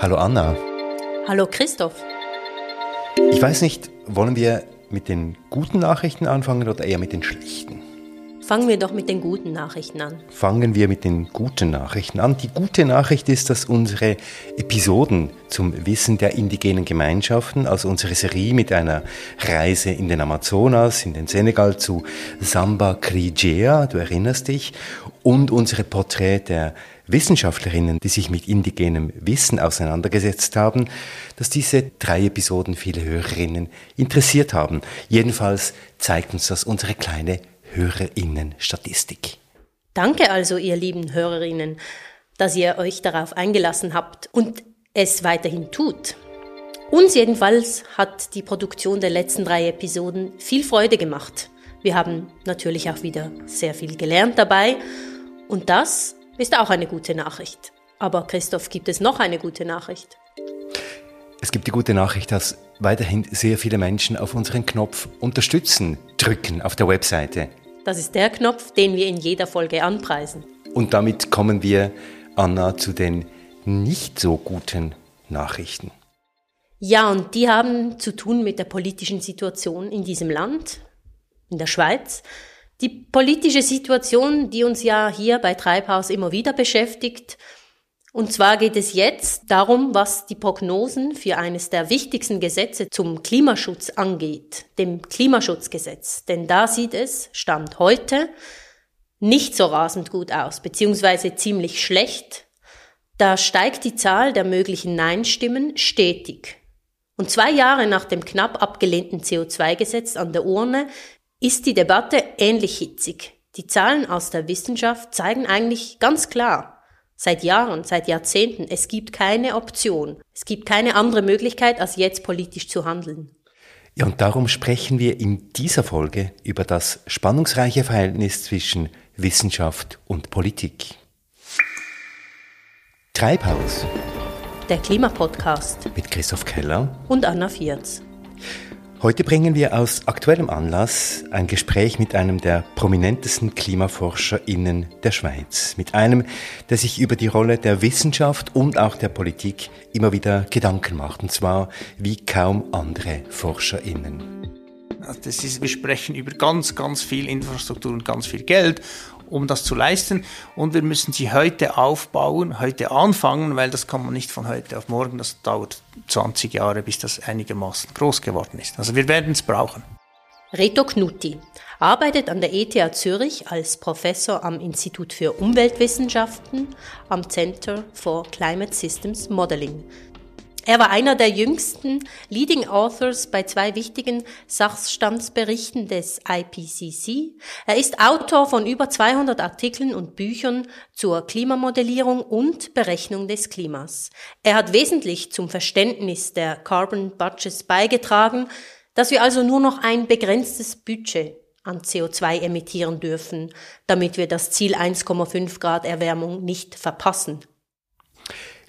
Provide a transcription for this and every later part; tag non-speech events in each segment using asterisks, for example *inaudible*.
Hallo Anna. Hallo Christoph. Ich weiß nicht, wollen wir mit den guten Nachrichten anfangen oder eher mit den schlechten? Fangen wir doch mit den guten Nachrichten an. Fangen wir mit den guten Nachrichten an. Die gute Nachricht ist, dass unsere Episoden zum Wissen der indigenen Gemeinschaften, also unsere Serie mit einer Reise in den Amazonas, in den Senegal zu Samba Krigea, du erinnerst dich, und unsere Porträt der Wissenschaftlerinnen, die sich mit indigenem Wissen auseinandergesetzt haben, dass diese drei Episoden viele Hörerinnen interessiert haben. Jedenfalls zeigt uns das unsere kleine Hörerinnen-Statistik. Danke also, ihr lieben Hörerinnen, dass ihr euch darauf eingelassen habt und es weiterhin tut. Uns jedenfalls hat die Produktion der letzten drei Episoden viel Freude gemacht. Wir haben natürlich auch wieder sehr viel gelernt dabei und das ist auch eine gute Nachricht. Aber Christoph, gibt es noch eine gute Nachricht? Es gibt die gute Nachricht, dass weiterhin sehr viele Menschen auf unseren Knopf Unterstützen drücken auf der Webseite. Das ist der Knopf, den wir in jeder Folge anpreisen. Und damit kommen wir, Anna, zu den nicht so guten Nachrichten. Ja, und die haben zu tun mit der politischen Situation in diesem Land, in der Schweiz. Die politische Situation, die uns ja hier bei Treibhaus immer wieder beschäftigt, und zwar geht es jetzt darum, was die Prognosen für eines der wichtigsten Gesetze zum Klimaschutz angeht, dem Klimaschutzgesetz. Denn da sieht es, Stand heute, nicht so rasend gut aus, beziehungsweise ziemlich schlecht. Da steigt die Zahl der möglichen Nein-Stimmen stetig. Und zwei Jahre nach dem knapp abgelehnten CO2-Gesetz an der Urne ist die Debatte ähnlich hitzig. Die Zahlen aus der Wissenschaft zeigen eigentlich ganz klar, Seit Jahren, seit Jahrzehnten. Es gibt keine Option. Es gibt keine andere Möglichkeit, als jetzt politisch zu handeln. Ja, und darum sprechen wir in dieser Folge über das spannungsreiche Verhältnis zwischen Wissenschaft und Politik. Treibhaus. Der Klimapodcast. Mit Christoph Keller. Und Anna Vierz. Heute bringen wir aus aktuellem Anlass ein Gespräch mit einem der prominentesten KlimaforscherInnen der Schweiz. Mit einem, der sich über die Rolle der Wissenschaft und auch der Politik immer wieder Gedanken macht. Und zwar wie kaum andere ForscherInnen. Das ist, wir sprechen über ganz, ganz viel Infrastruktur und ganz viel Geld um das zu leisten. Und wir müssen sie heute aufbauen, heute anfangen, weil das kann man nicht von heute auf morgen. Das dauert 20 Jahre, bis das einigermaßen groß geworden ist. Also wir werden es brauchen. Reto Knutti arbeitet an der ETH Zürich als Professor am Institut für Umweltwissenschaften am Center for Climate Systems Modeling er war einer der jüngsten Leading Authors bei zwei wichtigen Sachstandsberichten des IPCC. Er ist Autor von über 200 Artikeln und Büchern zur Klimamodellierung und Berechnung des Klimas. Er hat wesentlich zum Verständnis der Carbon Budgets beigetragen, dass wir also nur noch ein begrenztes Budget an CO2 emittieren dürfen, damit wir das Ziel 1,5 Grad Erwärmung nicht verpassen.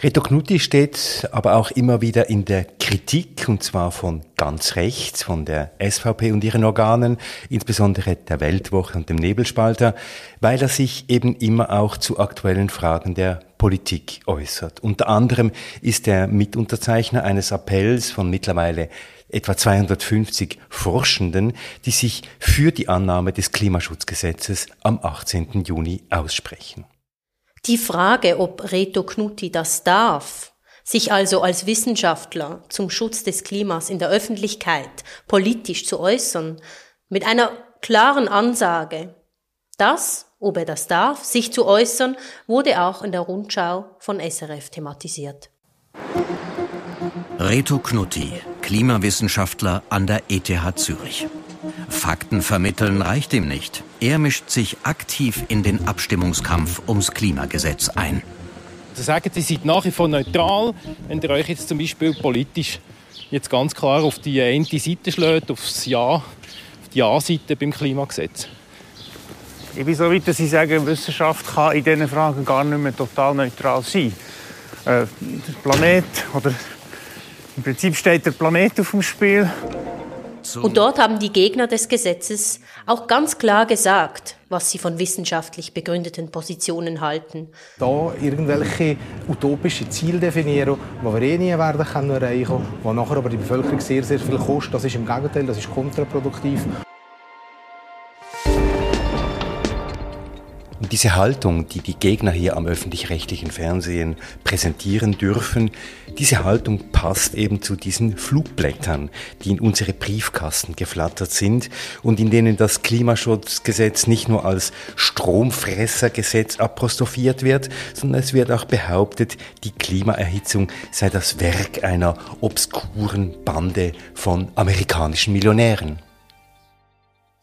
Reto Knutti steht aber auch immer wieder in der Kritik, und zwar von ganz rechts, von der SVP und ihren Organen, insbesondere der Weltwoche und dem Nebelspalter, weil er sich eben immer auch zu aktuellen Fragen der Politik äußert. Unter anderem ist er Mitunterzeichner eines Appells von mittlerweile etwa 250 Forschenden, die sich für die Annahme des Klimaschutzgesetzes am 18. Juni aussprechen. Die Frage, ob Reto Knutti das darf, sich also als Wissenschaftler zum Schutz des Klimas in der Öffentlichkeit politisch zu äußern, mit einer klaren Ansage, das, ob er das darf, sich zu äußern, wurde auch in der Rundschau von SRF thematisiert. Reto Knutti, Klimawissenschaftler an der ETH Zürich. Fakten vermitteln reicht ihm nicht. Er mischt sich aktiv in den Abstimmungskampf ums Klimagesetz ein. Sie sagen, Sie sind nach wie vor neutral, wenn ihr euch jetzt zum Beispiel politisch jetzt ganz klar auf die eine Seite schlägt, aufs Ja, auf die Ja-Seite beim Klimagesetz. Ich bin so weit, dass ich sage, Wissenschaft kann in diesen Fragen gar nicht mehr total neutral sein. Äh, der Planet, oder im Prinzip steht der Planet auf dem Spiel. Und dort haben die Gegner des Gesetzes auch ganz klar gesagt, was sie von wissenschaftlich begründeten Positionen halten. Da irgendwelche utopische Ziele definieren, die wir eh nie werden können erreichen, die nachher aber die Bevölkerung sehr, sehr viel kosten, das ist im Gegenteil, das ist kontraproduktiv. Und diese Haltung, die die Gegner hier am öffentlich-rechtlichen Fernsehen präsentieren dürfen, diese Haltung passt eben zu diesen Flugblättern, die in unsere Briefkasten geflattert sind und in denen das Klimaschutzgesetz nicht nur als Stromfressergesetz apostrophiert wird, sondern es wird auch behauptet, die Klimaerhitzung sei das Werk einer obskuren Bande von amerikanischen Millionären.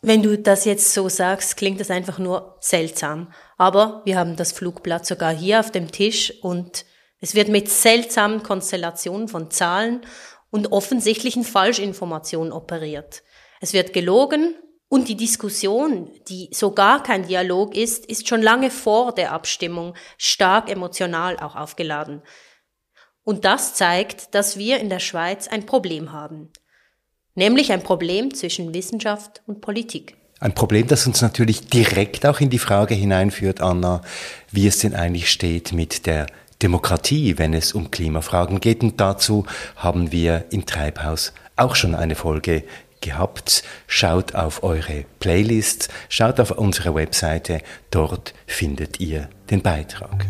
Wenn du das jetzt so sagst, klingt das einfach nur seltsam. Aber wir haben das Flugblatt sogar hier auf dem Tisch und es wird mit seltsamen Konstellationen von Zahlen und offensichtlichen Falschinformationen operiert. Es wird gelogen und die Diskussion, die so gar kein Dialog ist, ist schon lange vor der Abstimmung stark emotional auch aufgeladen. Und das zeigt, dass wir in der Schweiz ein Problem haben. Nämlich ein Problem zwischen Wissenschaft und Politik. Ein Problem, das uns natürlich direkt auch in die Frage hineinführt, Anna, wie es denn eigentlich steht mit der Demokratie, wenn es um Klimafragen geht. Und dazu haben wir im Treibhaus auch schon eine Folge gehabt. Schaut auf eure Playlists, schaut auf unsere Webseite, dort findet ihr den Beitrag.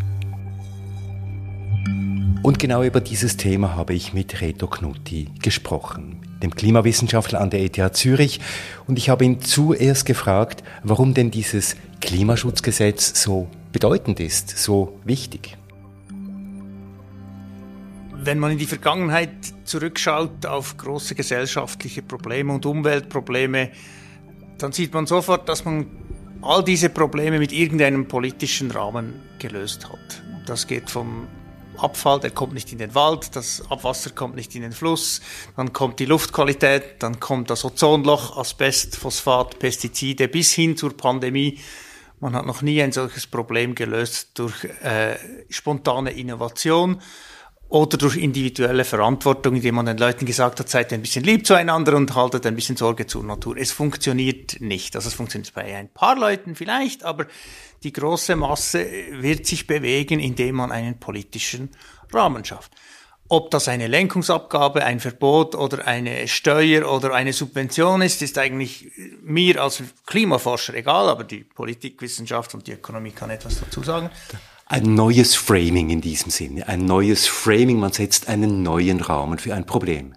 Und genau über dieses Thema habe ich mit Reto Knutti gesprochen dem Klimawissenschaftler an der ETH Zürich. Und ich habe ihn zuerst gefragt, warum denn dieses Klimaschutzgesetz so bedeutend ist, so wichtig. Wenn man in die Vergangenheit zurückschaut auf große gesellschaftliche Probleme und Umweltprobleme, dann sieht man sofort, dass man all diese Probleme mit irgendeinem politischen Rahmen gelöst hat. Das geht vom Abfall, der kommt nicht in den Wald, das Abwasser kommt nicht in den Fluss, dann kommt die Luftqualität, dann kommt das Ozonloch, Asbest, Phosphat, Pestizide bis hin zur Pandemie. Man hat noch nie ein solches Problem gelöst durch äh, spontane Innovation oder durch individuelle Verantwortung, indem man den Leuten gesagt hat, seid ein bisschen lieb zueinander und haltet ein bisschen Sorge zur Natur. Es funktioniert nicht. Also es funktioniert bei ein paar Leuten vielleicht, aber die große Masse wird sich bewegen, indem man einen politischen Rahmen schafft. Ob das eine Lenkungsabgabe, ein Verbot oder eine Steuer oder eine Subvention ist, ist eigentlich mir als Klimaforscher egal, aber die Politikwissenschaft und die Ökonomie kann etwas dazu sagen. Ein neues Framing in diesem Sinne, ein neues Framing, man setzt einen neuen Rahmen für ein Problem.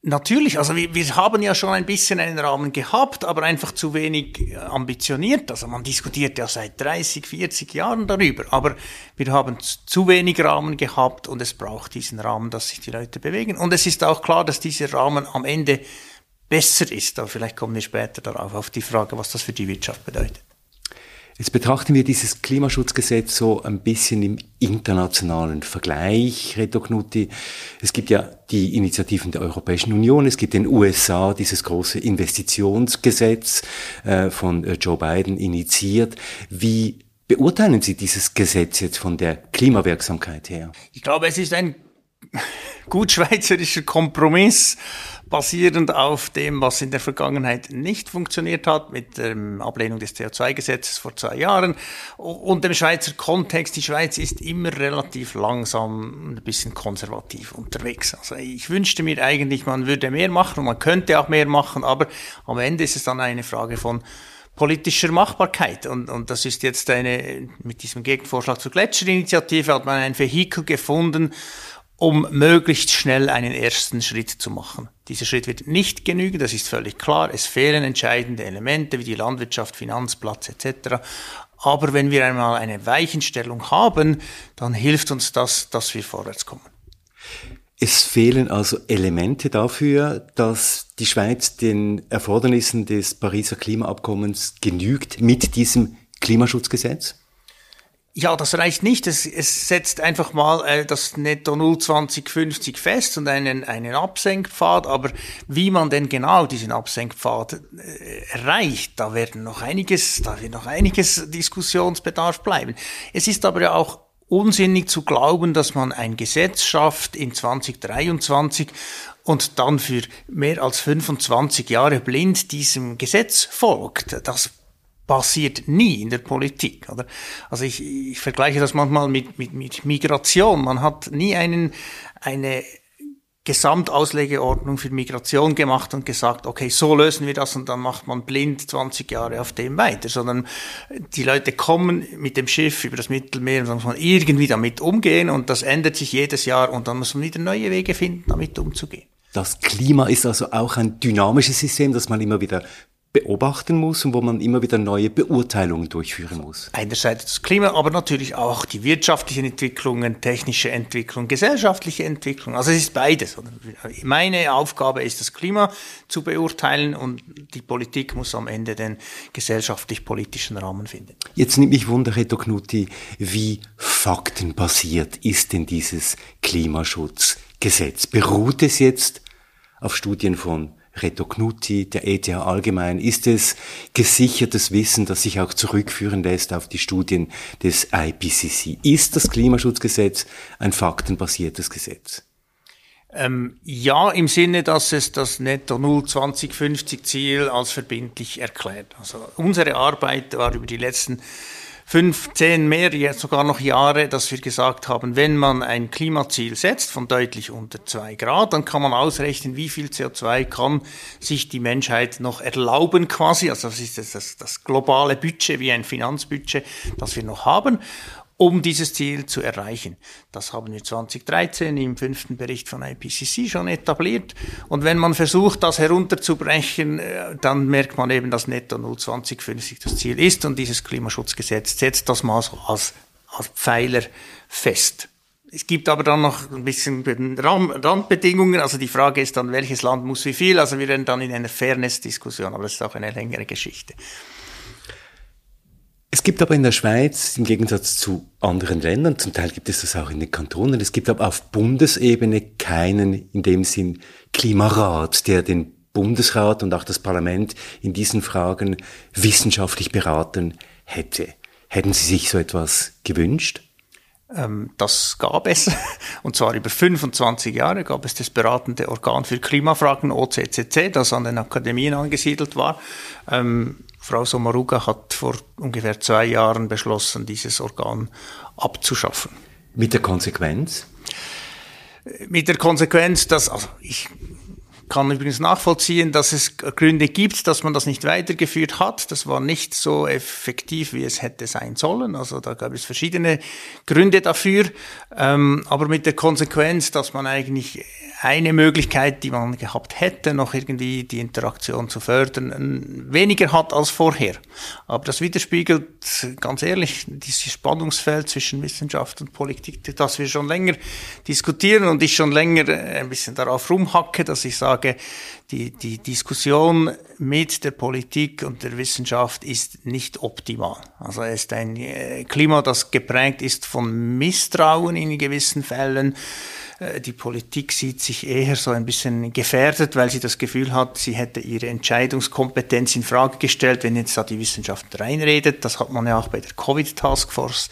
Natürlich, also wir, wir haben ja schon ein bisschen einen Rahmen gehabt, aber einfach zu wenig äh, ambitioniert. Also man diskutiert ja seit 30, 40 Jahren darüber, aber wir haben zu wenig Rahmen gehabt und es braucht diesen Rahmen, dass sich die Leute bewegen. Und es ist auch klar, dass dieser Rahmen am Ende besser ist. Aber vielleicht kommen wir später darauf, auf die Frage, was das für die Wirtschaft bedeutet. Jetzt betrachten wir dieses Klimaschutzgesetz so ein bisschen im internationalen Vergleich, Reto Knutti. Es gibt ja die Initiativen der Europäischen Union, es gibt in den USA dieses große Investitionsgesetz äh, von äh, Joe Biden initiiert. Wie beurteilen Sie dieses Gesetz jetzt von der Klimawirksamkeit her? Ich glaube, es ist ein gut schweizerischer Kompromiss basierend auf dem, was in der Vergangenheit nicht funktioniert hat, mit der Ablehnung des CO2-Gesetzes vor zwei Jahren und dem Schweizer Kontext. Die Schweiz ist immer relativ langsam, ein bisschen konservativ unterwegs. Also ich wünschte mir eigentlich, man würde mehr machen und man könnte auch mehr machen, aber am Ende ist es dann eine Frage von politischer Machbarkeit. Und, und das ist jetzt eine, mit diesem Gegenvorschlag zur Gletscherinitiative hat man ein Vehikel gefunden, um möglichst schnell einen ersten Schritt zu machen. Dieser Schritt wird nicht genügen, das ist völlig klar. Es fehlen entscheidende Elemente wie die Landwirtschaft, Finanzplatz etc. Aber wenn wir einmal eine Weichenstellung haben, dann hilft uns das, dass wir vorwärts kommen. Es fehlen also Elemente dafür, dass die Schweiz den Erfordernissen des Pariser Klimaabkommens genügt mit diesem Klimaschutzgesetz? Ja, das reicht nicht. Es, es setzt einfach mal äh, das Netto 0 2050 fest und einen, einen Absenkpfad. Aber wie man denn genau diesen Absenkpfad äh, erreicht, da werden noch einiges, da wird noch einiges Diskussionsbedarf bleiben. Es ist aber ja auch unsinnig zu glauben, dass man ein Gesetz schafft in 2023 und dann für mehr als 25 Jahre blind diesem Gesetz folgt. Das passiert nie in der Politik. Oder? Also ich, ich vergleiche das manchmal mit, mit, mit Migration. Man hat nie einen, eine Gesamtauslegeordnung für Migration gemacht und gesagt, okay, so lösen wir das und dann macht man blind 20 Jahre auf dem weiter, sondern die Leute kommen mit dem Schiff über das Mittelmeer und dann muss man irgendwie damit umgehen und das ändert sich jedes Jahr und dann muss man wieder neue Wege finden, damit umzugehen. Das Klima ist also auch ein dynamisches System, das man immer wieder beobachten muss und wo man immer wieder neue Beurteilungen durchführen muss. Einerseits das Klima, aber natürlich auch die wirtschaftlichen Entwicklungen, technische Entwicklung, gesellschaftliche Entwicklung. Also es ist beides. Meine Aufgabe ist, das Klima zu beurteilen und die Politik muss am Ende den gesellschaftlich-politischen Rahmen finden. Jetzt nimmt mich Wunder, Reto Knutti, wie faktenbasiert ist denn dieses Klimaschutzgesetz? Beruht es jetzt auf Studien von Reto Knutti, der ETH allgemein, ist es gesichertes Wissen, das sich auch zurückführen lässt auf die Studien des IPCC. Ist das Klimaschutzgesetz ein faktenbasiertes Gesetz? Ähm, ja, im Sinne, dass es das Netto Null 2050 Ziel als verbindlich erklärt. Also unsere Arbeit war über die letzten fünf, zehn mehr, jetzt sogar noch Jahre, dass wir gesagt haben, wenn man ein Klimaziel setzt von deutlich unter zwei Grad, dann kann man ausrechnen, wie viel CO2 kann sich die Menschheit noch erlauben quasi. Also das ist das, das globale Budget wie ein Finanzbudget, das wir noch haben um dieses Ziel zu erreichen. Das haben wir 2013 im fünften Bericht von IPCC schon etabliert. Und wenn man versucht, das herunterzubrechen, äh, dann merkt man eben, dass Netto 0 2050 das Ziel ist und dieses Klimaschutzgesetz setzt das mal so als, als Pfeiler fest. Es gibt aber dann noch ein bisschen Randbedingungen. Also die Frage ist dann, welches Land muss wie viel? Also wir werden dann in einer Fairness-Diskussion, aber das ist auch eine längere Geschichte. Es gibt aber in der Schweiz, im Gegensatz zu anderen Ländern, zum Teil gibt es das auch in den Kantonen, es gibt aber auf Bundesebene keinen, in dem Sinn, Klimarat, der den Bundesrat und auch das Parlament in diesen Fragen wissenschaftlich beraten hätte. Hätten Sie sich so etwas gewünscht? Ähm, das gab es, *laughs* und zwar über 25 Jahre gab es das beratende Organ für Klimafragen, OCCC, das an den Akademien angesiedelt war. Ähm, Frau Sommaruga hat vor ungefähr zwei Jahren beschlossen, dieses Organ abzuschaffen. Mit der Konsequenz? Mit der Konsequenz, dass, also ich kann übrigens nachvollziehen, dass es Gründe gibt, dass man das nicht weitergeführt hat. Das war nicht so effektiv, wie es hätte sein sollen. Also da gab es verschiedene Gründe dafür. Ähm, aber mit der Konsequenz, dass man eigentlich eine Möglichkeit, die man gehabt hätte, noch irgendwie die Interaktion zu fördern, weniger hat als vorher. Aber das widerspiegelt, ganz ehrlich, dieses Spannungsfeld zwischen Wissenschaft und Politik, das wir schon länger diskutieren und ich schon länger ein bisschen darauf rumhacke, dass ich sage, die, die Diskussion mit der Politik und der Wissenschaft ist nicht optimal. Also es ist ein äh, Klima, das geprägt ist von Misstrauen in gewissen Fällen, äh, die Politik sieht sich eher so ein bisschen gefährdet, weil sie das Gefühl hat, sie hätte ihre Entscheidungskompetenz in Frage gestellt, wenn jetzt da die Wissenschaft reinredet. Das hat man ja auch bei der Covid-Taskforce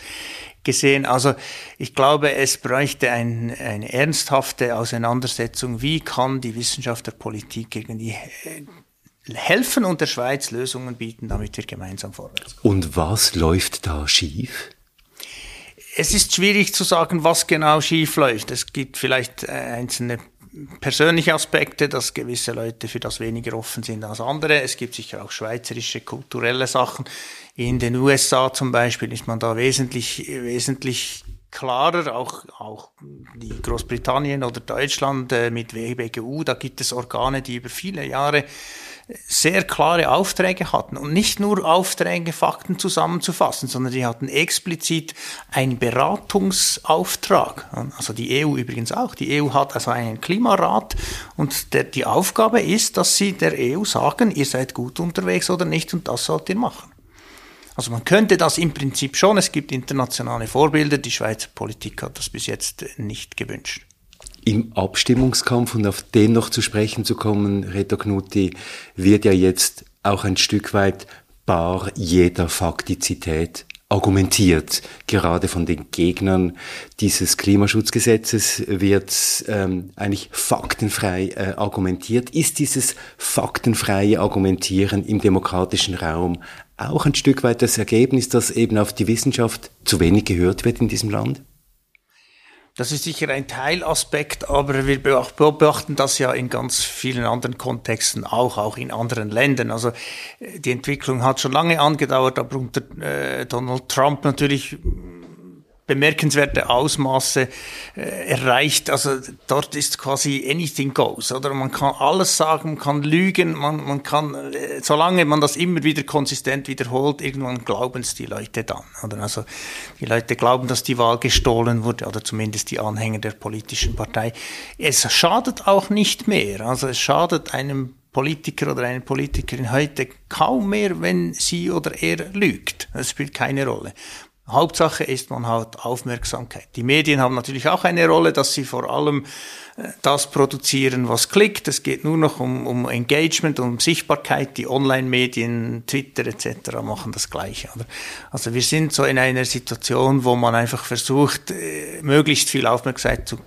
gesehen. Also ich glaube, es bräuchte ein, eine ernsthafte Auseinandersetzung. Wie kann die Wissenschaft der Politik irgendwie äh, helfen und der Schweiz Lösungen bieten, damit wir gemeinsam vorwärts kommen? Und was läuft da schief? es ist schwierig zu sagen, was genau schief läuft. Es gibt vielleicht äh, einzelne persönliche Aspekte, dass gewisse Leute für das weniger offen sind als andere. Es gibt sicher auch schweizerische kulturelle Sachen. In den USA zum Beispiel ist man da wesentlich, wesentlich klarer, auch, auch die Großbritannien oder Deutschland äh, mit WBGU, da gibt es Organe, die über viele Jahre sehr klare Aufträge hatten und nicht nur Aufträge, Fakten zusammenzufassen, sondern die hatten explizit einen Beratungsauftrag. Also die EU übrigens auch. Die EU hat also einen Klimarat und der, die Aufgabe ist, dass sie der EU sagen, ihr seid gut unterwegs oder nicht und das sollt ihr machen. Also man könnte das im Prinzip schon. Es gibt internationale Vorbilder. Die Schweizer Politik hat das bis jetzt nicht gewünscht im Abstimmungskampf und auf den noch zu sprechen zu kommen, Reto Knutti, wird ja jetzt auch ein Stück weit bar jeder Faktizität argumentiert. Gerade von den Gegnern dieses Klimaschutzgesetzes wird ähm, eigentlich faktenfrei äh, argumentiert. Ist dieses faktenfreie Argumentieren im demokratischen Raum auch ein Stück weit das Ergebnis, dass eben auf die Wissenschaft zu wenig gehört wird in diesem Land? Das ist sicher ein Teilaspekt, aber wir beobachten das ja in ganz vielen anderen Kontexten auch, auch in anderen Ländern. Also äh, die Entwicklung hat schon lange angedauert, aber unter äh, Donald Trump natürlich bemerkenswerte Ausmaße äh, erreicht. Also dort ist quasi anything goes, oder? Man kann alles sagen, man kann lügen, man, man kann, äh, solange man das immer wieder konsistent wiederholt, irgendwann glauben es die Leute dann, oder? Also die Leute glauben, dass die Wahl gestohlen wurde, oder zumindest die Anhänger der politischen Partei. Es schadet auch nicht mehr. Also es schadet einem Politiker oder eine Politikerin heute kaum mehr, wenn sie oder er lügt. Das spielt keine Rolle. Hauptsache ist, man hat Aufmerksamkeit. Die Medien haben natürlich auch eine Rolle, dass sie vor allem äh, das produzieren, was klickt. Es geht nur noch um, um Engagement, um Sichtbarkeit. Die Online-Medien, Twitter etc. machen das Gleiche. Oder? Also wir sind so in einer Situation, wo man einfach versucht, äh, möglichst viel Aufmerksamkeit zu,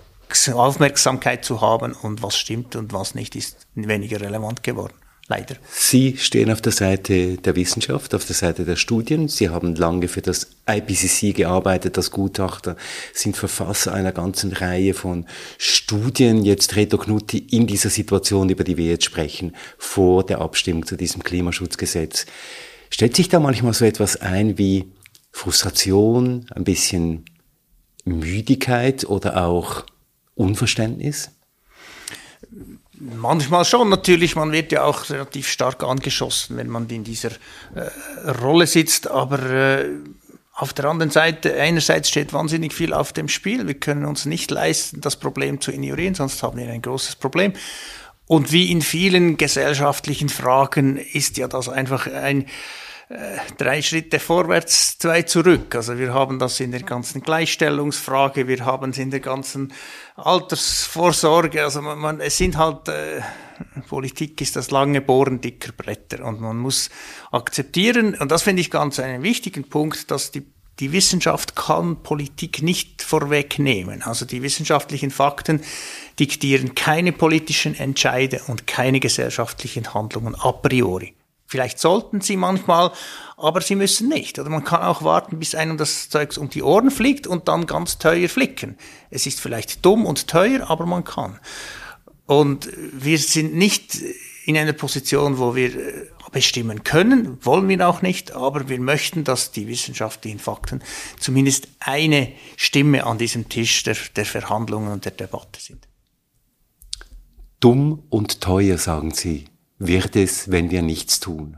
Aufmerksamkeit zu haben und was stimmt und was nicht, ist weniger relevant geworden. Leider. Sie stehen auf der Seite der Wissenschaft, auf der Seite der Studien. Sie haben lange für das IPCC gearbeitet als Gutachter, sind Verfasser einer ganzen Reihe von Studien. Jetzt Reto Knutti in dieser Situation, über die wir jetzt sprechen, vor der Abstimmung zu diesem Klimaschutzgesetz. Stellt sich da manchmal so etwas ein wie Frustration, ein bisschen Müdigkeit oder auch Unverständnis? Manchmal schon natürlich, man wird ja auch relativ stark angeschossen, wenn man in dieser äh, Rolle sitzt, aber äh, auf der anderen Seite, einerseits steht wahnsinnig viel auf dem Spiel. Wir können uns nicht leisten, das Problem zu ignorieren, sonst haben wir ein großes Problem. Und wie in vielen gesellschaftlichen Fragen ist ja das einfach ein, drei Schritte vorwärts, zwei zurück. Also wir haben das in der ganzen Gleichstellungsfrage, wir haben es in der ganzen Altersvorsorge. Also man, man es sind halt äh, Politik ist das lange Bohren dicker Bretter und man muss akzeptieren und das finde ich ganz einen wichtigen Punkt, dass die die Wissenschaft kann Politik nicht vorwegnehmen. Also die wissenschaftlichen Fakten diktieren keine politischen Entscheide und keine gesellschaftlichen Handlungen a priori. Vielleicht sollten sie manchmal, aber sie müssen nicht. Oder man kann auch warten, bis einem das Zeugs um die Ohren fliegt und dann ganz teuer flicken. Es ist vielleicht dumm und teuer, aber man kann. Und wir sind nicht in einer Position, wo wir äh, bestimmen können, wollen wir auch nicht, aber wir möchten, dass die wissenschaftlichen Fakten zumindest eine Stimme an diesem Tisch der, der Verhandlungen und der Debatte sind. Dumm und teuer, sagen Sie wird es, wenn wir nichts tun.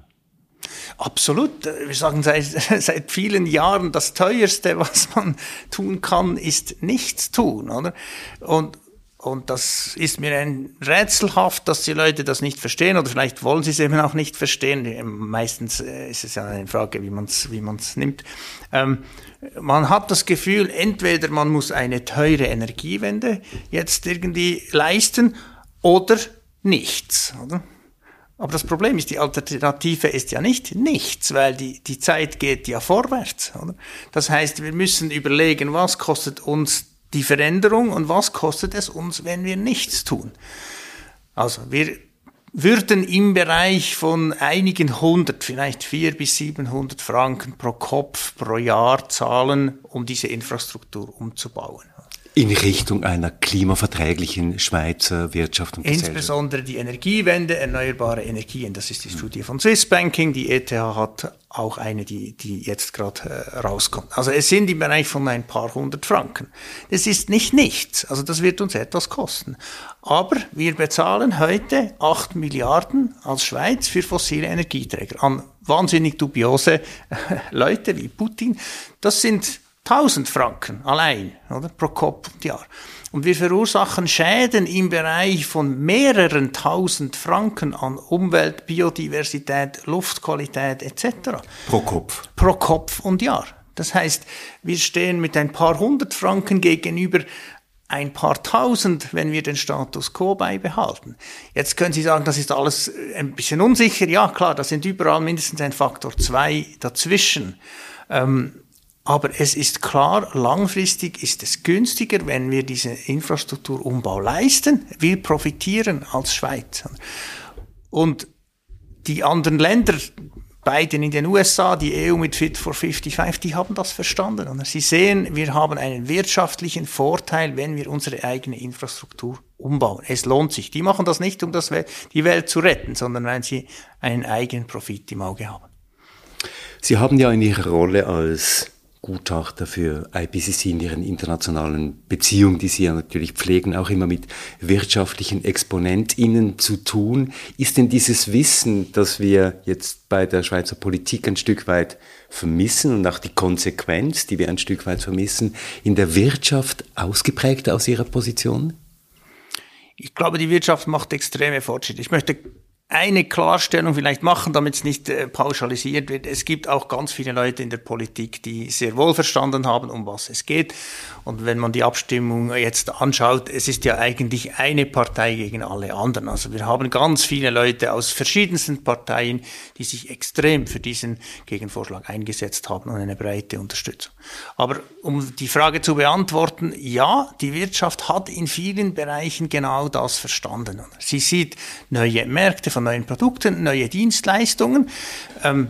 Absolut. Wir sagen seit, *laughs* seit vielen Jahren, das teuerste, was man tun kann, ist nichts tun, oder? Und, und das ist mir ein rätselhaft, dass die Leute das nicht verstehen oder vielleicht wollen sie es eben auch nicht verstehen. Meistens äh, ist es ja eine Frage, wie man es wie man's nimmt. Ähm, man hat das Gefühl, entweder man muss eine teure Energiewende jetzt irgendwie leisten oder nichts, oder? Aber das Problem ist, die Alternative ist ja nicht nichts, weil die, die Zeit geht ja vorwärts. Oder? Das heißt, wir müssen überlegen, was kostet uns die Veränderung und was kostet es uns, wenn wir nichts tun. Also wir würden im Bereich von einigen hundert, vielleicht vier bis siebenhundert Franken pro Kopf pro Jahr zahlen, um diese Infrastruktur umzubauen in Richtung einer klimaverträglichen Schweizer Wirtschaft und Gesellschaft. Insbesondere die Energiewende, erneuerbare Energien. Das ist die Studie von Swissbanking. Die ETH hat auch eine, die, die jetzt gerade äh, rauskommt. Also es sind im Bereich von ein paar hundert Franken. Das ist nicht nichts. Also das wird uns etwas kosten. Aber wir bezahlen heute acht Milliarden als Schweiz für fossile Energieträger an wahnsinnig dubiose *laughs* Leute wie Putin. Das sind 1000 Franken allein, oder? Pro Kopf und Jahr. Und wir verursachen Schäden im Bereich von mehreren tausend Franken an Umwelt, Biodiversität, Luftqualität etc. Pro Kopf. Pro Kopf und Jahr. Das heißt, wir stehen mit ein paar hundert Franken gegenüber ein paar tausend, wenn wir den Status quo beibehalten. Jetzt können Sie sagen, das ist alles ein bisschen unsicher. Ja, klar, da sind überall mindestens ein Faktor zwei dazwischen. Ähm, Aber es ist klar, langfristig ist es günstiger, wenn wir diesen Infrastrukturumbau leisten. Wir profitieren als Schweiz. Und die anderen Länder, beiden in den USA, die EU mit Fit for 55, die haben das verstanden. Sie sehen, wir haben einen wirtschaftlichen Vorteil, wenn wir unsere eigene Infrastruktur umbauen. Es lohnt sich. Die machen das nicht, um das, die Welt zu retten, sondern weil sie einen eigenen Profit im Auge haben. Sie haben ja in Ihrer Rolle als Gutachter für IPCC in ihren internationalen Beziehungen, die sie ja natürlich pflegen, auch immer mit wirtschaftlichen ExponentInnen zu tun. Ist denn dieses Wissen, das wir jetzt bei der Schweizer Politik ein Stück weit vermissen und auch die Konsequenz, die wir ein Stück weit vermissen, in der Wirtschaft ausgeprägt aus Ihrer Position? Ich glaube, die Wirtschaft macht extreme Fortschritte. Ich möchte eine Klarstellung vielleicht machen, damit es nicht äh, pauschalisiert wird. Es gibt auch ganz viele Leute in der Politik, die sehr wohl verstanden haben, um was es geht. Und wenn man die Abstimmung jetzt anschaut, es ist ja eigentlich eine Partei gegen alle anderen. Also wir haben ganz viele Leute aus verschiedensten Parteien, die sich extrem für diesen Gegenvorschlag eingesetzt haben und eine breite Unterstützung. Aber um die Frage zu beantworten, ja, die Wirtschaft hat in vielen Bereichen genau das verstanden. Sie sieht neue Märkte von neuen Produkten, neue Dienstleistungen. Ähm,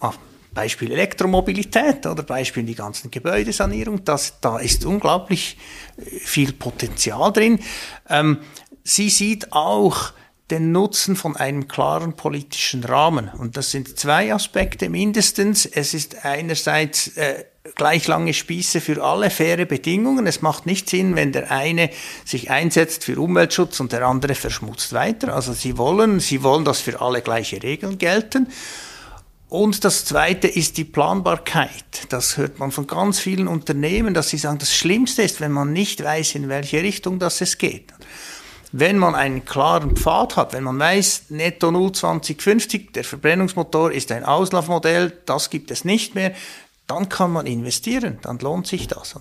ah, Beispiel Elektromobilität oder Beispiel die ganzen Gebäudesanierung, das, da ist unglaublich äh, viel Potenzial drin. Ähm, sie sieht auch den Nutzen von einem klaren politischen Rahmen. Und das sind zwei Aspekte mindestens. Es ist einerseits äh, gleich lange Spieße für alle faire Bedingungen. Es macht nicht Sinn, wenn der eine sich einsetzt für Umweltschutz und der andere verschmutzt weiter. Also sie wollen, sie wollen, dass für alle gleiche Regeln gelten. Und das Zweite ist die Planbarkeit. Das hört man von ganz vielen Unternehmen, dass sie sagen, das Schlimmste ist, wenn man nicht weiß, in welche Richtung das es geht. Wenn man einen klaren Pfad hat, wenn man weiß, netto 0 2050, der Verbrennungsmotor ist ein Auslaufmodell, das gibt es nicht mehr, dann kann man investieren, dann lohnt sich das.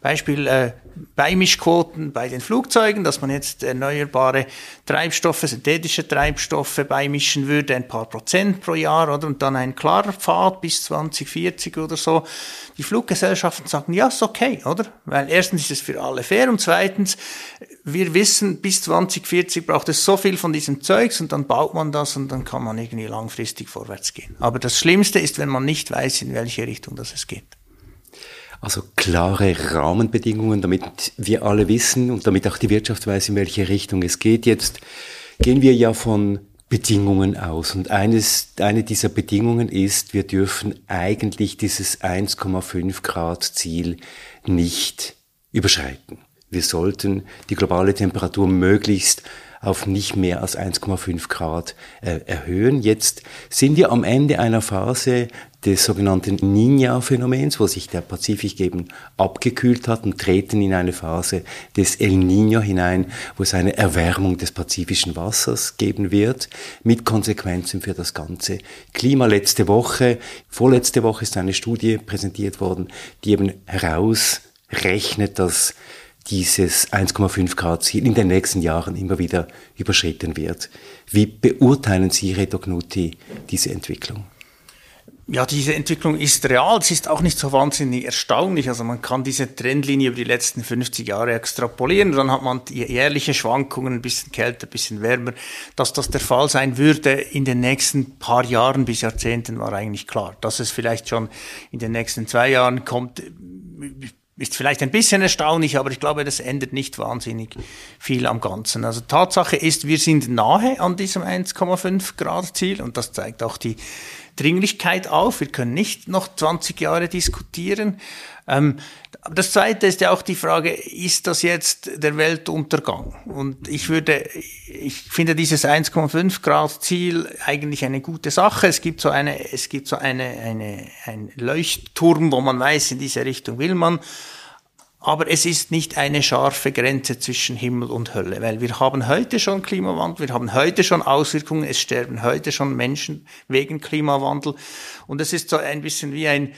Beispiel äh, Beimischquoten bei den Flugzeugen, dass man jetzt erneuerbare Treibstoffe, synthetische Treibstoffe beimischen würde, ein paar Prozent pro Jahr, oder? Und dann ein klarer Pfad bis 2040 oder so. Die Fluggesellschaften sagen, ja, ist okay, oder? Weil erstens ist es für alle fair und zweitens, wir wissen, bis 2040 braucht es so viel von diesem Zeugs und dann baut man das und dann kann man irgendwie langfristig vorwärts gehen. Aber das Schlimmste ist, wenn man nicht weiß, in welche Richtung das es geht. Also klare Rahmenbedingungen, damit wir alle wissen und damit auch die Wirtschaft weiß, in welche Richtung es geht. Jetzt gehen wir ja von Bedingungen aus. Und eines, eine dieser Bedingungen ist, wir dürfen eigentlich dieses 1,5 Grad Ziel nicht überschreiten. Wir sollten die globale Temperatur möglichst auf nicht mehr als 1,5 Grad äh, erhöhen. Jetzt sind wir am Ende einer Phase des sogenannten Niña-Phänomens, wo sich der Pazifik eben abgekühlt hat und treten in eine Phase des El Niño hinein, wo es eine Erwärmung des pazifischen Wassers geben wird, mit Konsequenzen für das ganze Klima. Letzte Woche, vorletzte Woche ist eine Studie präsentiert worden, die eben herausrechnet, dass dieses 1,5 Grad Ziel in den nächsten Jahren immer wieder überschritten wird. Wie beurteilen Sie, Reto Knutti, diese Entwicklung? Ja, diese Entwicklung ist real. Es ist auch nicht so wahnsinnig erstaunlich. Also man kann diese Trendlinie über die letzten 50 Jahre extrapolieren. Dann hat man jährliche Schwankungen, ein bisschen kälter, ein bisschen wärmer. Dass das der Fall sein würde in den nächsten paar Jahren bis Jahrzehnten war eigentlich klar. Dass es vielleicht schon in den nächsten zwei Jahren kommt, ist vielleicht ein bisschen erstaunlich, aber ich glaube, das ändert nicht wahnsinnig viel am Ganzen. Also Tatsache ist, wir sind nahe an diesem 1,5 Grad Ziel und das zeigt auch die Dringlichkeit auf. Wir können nicht noch 20 Jahre diskutieren. Ähm, das Zweite ist ja auch die Frage, ist das jetzt der Weltuntergang? Und ich würde, ich finde dieses 1,5 Grad Ziel eigentlich eine gute Sache. Es gibt so eine, es gibt so eine, eine, ein Leuchtturm, wo man weiß, in diese Richtung will man. Aber es ist nicht eine scharfe Grenze zwischen Himmel und Hölle, weil wir haben heute schon Klimawandel, wir haben heute schon Auswirkungen, es sterben heute schon Menschen wegen Klimawandel. Und es ist so ein bisschen wie ein,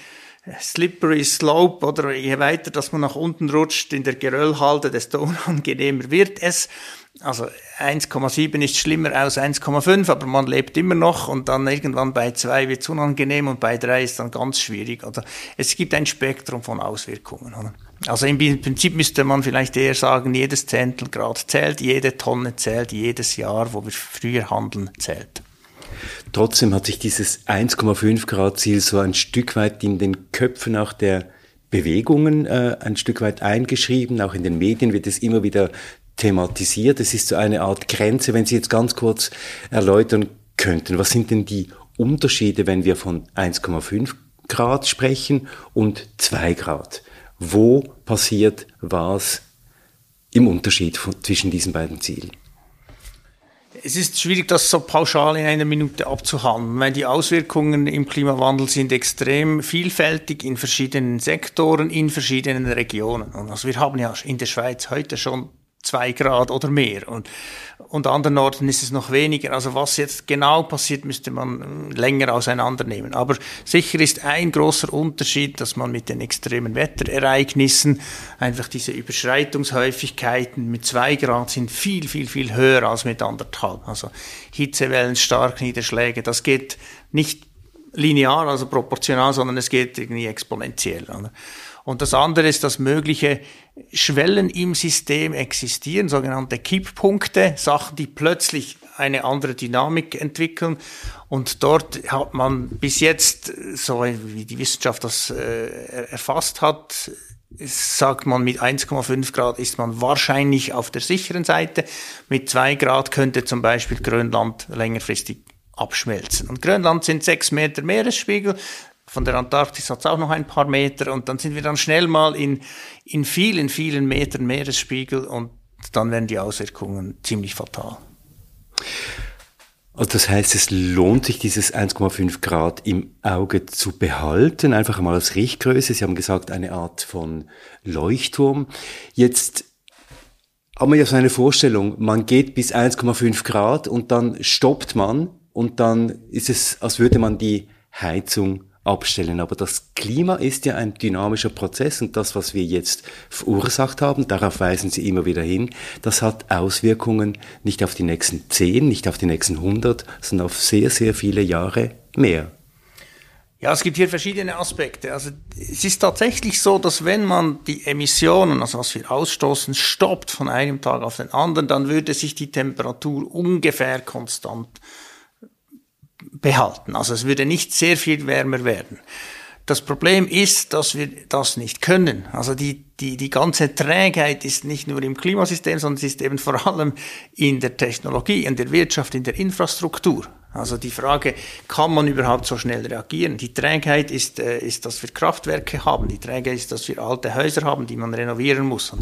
slippery slope oder je weiter, dass man nach unten rutscht in der Geröllhalde, desto *laughs* unangenehmer wird es. Also 1,7 ist schlimmer als 1,5, aber man lebt immer noch und dann irgendwann bei 2 wird es unangenehm und bei 3 ist dann ganz schwierig. Oder es gibt ein Spektrum von Auswirkungen. Oder? Also im Prinzip müsste man vielleicht eher sagen, jedes Zehntelgrad zählt, jede Tonne zählt, jedes Jahr, wo wir früher handeln, zählt. Trotzdem hat sich dieses 1,5 Grad Ziel so ein Stück weit in den Köpfen auch der Bewegungen äh, ein Stück weit eingeschrieben. Auch in den Medien wird es immer wieder thematisiert. Es ist so eine Art Grenze. Wenn Sie jetzt ganz kurz erläutern könnten, was sind denn die Unterschiede, wenn wir von 1,5 Grad sprechen und 2 Grad? Wo passiert was im Unterschied zwischen diesen beiden Zielen? Es ist schwierig, das so pauschal in einer Minute abzuhandeln, weil die Auswirkungen im Klimawandel sind extrem vielfältig in verschiedenen Sektoren, in verschiedenen Regionen. Und also wir haben ja in der Schweiz heute schon zwei Grad oder mehr. Und, und anderen Orten ist es noch weniger. Also was jetzt genau passiert, müsste man länger auseinandernehmen. Aber sicher ist ein großer Unterschied, dass man mit den extremen Wetterereignissen einfach diese Überschreitungshäufigkeiten mit zwei Grad sind viel, viel, viel höher als mit anderthalb. Also Hitzewellen, Starkniederschläge, das geht nicht linear, also proportional, sondern es geht irgendwie exponentiell. Und das andere ist, dass mögliche Schwellen im System existieren, sogenannte Kipppunkte, Sachen, die plötzlich eine andere Dynamik entwickeln. Und dort hat man bis jetzt, so wie die Wissenschaft das äh, erfasst hat, sagt man, mit 1,5 Grad ist man wahrscheinlich auf der sicheren Seite. Mit 2 Grad könnte zum Beispiel Grönland längerfristig abschmelzen. Und Grönland sind 6 Meter Meeresspiegel. Von der Antarktis hat es auch noch ein paar Meter und dann sind wir dann schnell mal in, in vielen, vielen Metern Meeresspiegel und dann werden die Auswirkungen ziemlich fatal. Also das heißt, es lohnt sich, dieses 1,5 Grad im Auge zu behalten, einfach einmal als Richtgröße. Sie haben gesagt, eine Art von Leuchtturm. Jetzt haben wir ja so eine Vorstellung, man geht bis 1,5 Grad und dann stoppt man und dann ist es, als würde man die Heizung abstellen. Aber das Klima ist ja ein dynamischer Prozess und das, was wir jetzt verursacht haben, darauf weisen Sie immer wieder hin, das hat Auswirkungen nicht auf die nächsten zehn, nicht auf die nächsten hundert, sondern auf sehr, sehr viele Jahre mehr. Ja, es gibt hier verschiedene Aspekte. Also es ist tatsächlich so, dass wenn man die Emissionen, also was wir ausstoßen, stoppt von einem Tag auf den anderen, dann würde sich die Temperatur ungefähr konstant behalten. Also es würde nicht sehr viel wärmer werden. Das Problem ist, dass wir das nicht können. Also die, die, die ganze Trägheit ist nicht nur im Klimasystem, sondern es ist eben vor allem in der Technologie, in der Wirtschaft, in der Infrastruktur. Also die Frage, kann man überhaupt so schnell reagieren? Die Trägheit ist, äh, ist, dass wir Kraftwerke haben. Die Trägheit ist, dass wir alte Häuser haben, die man renovieren muss.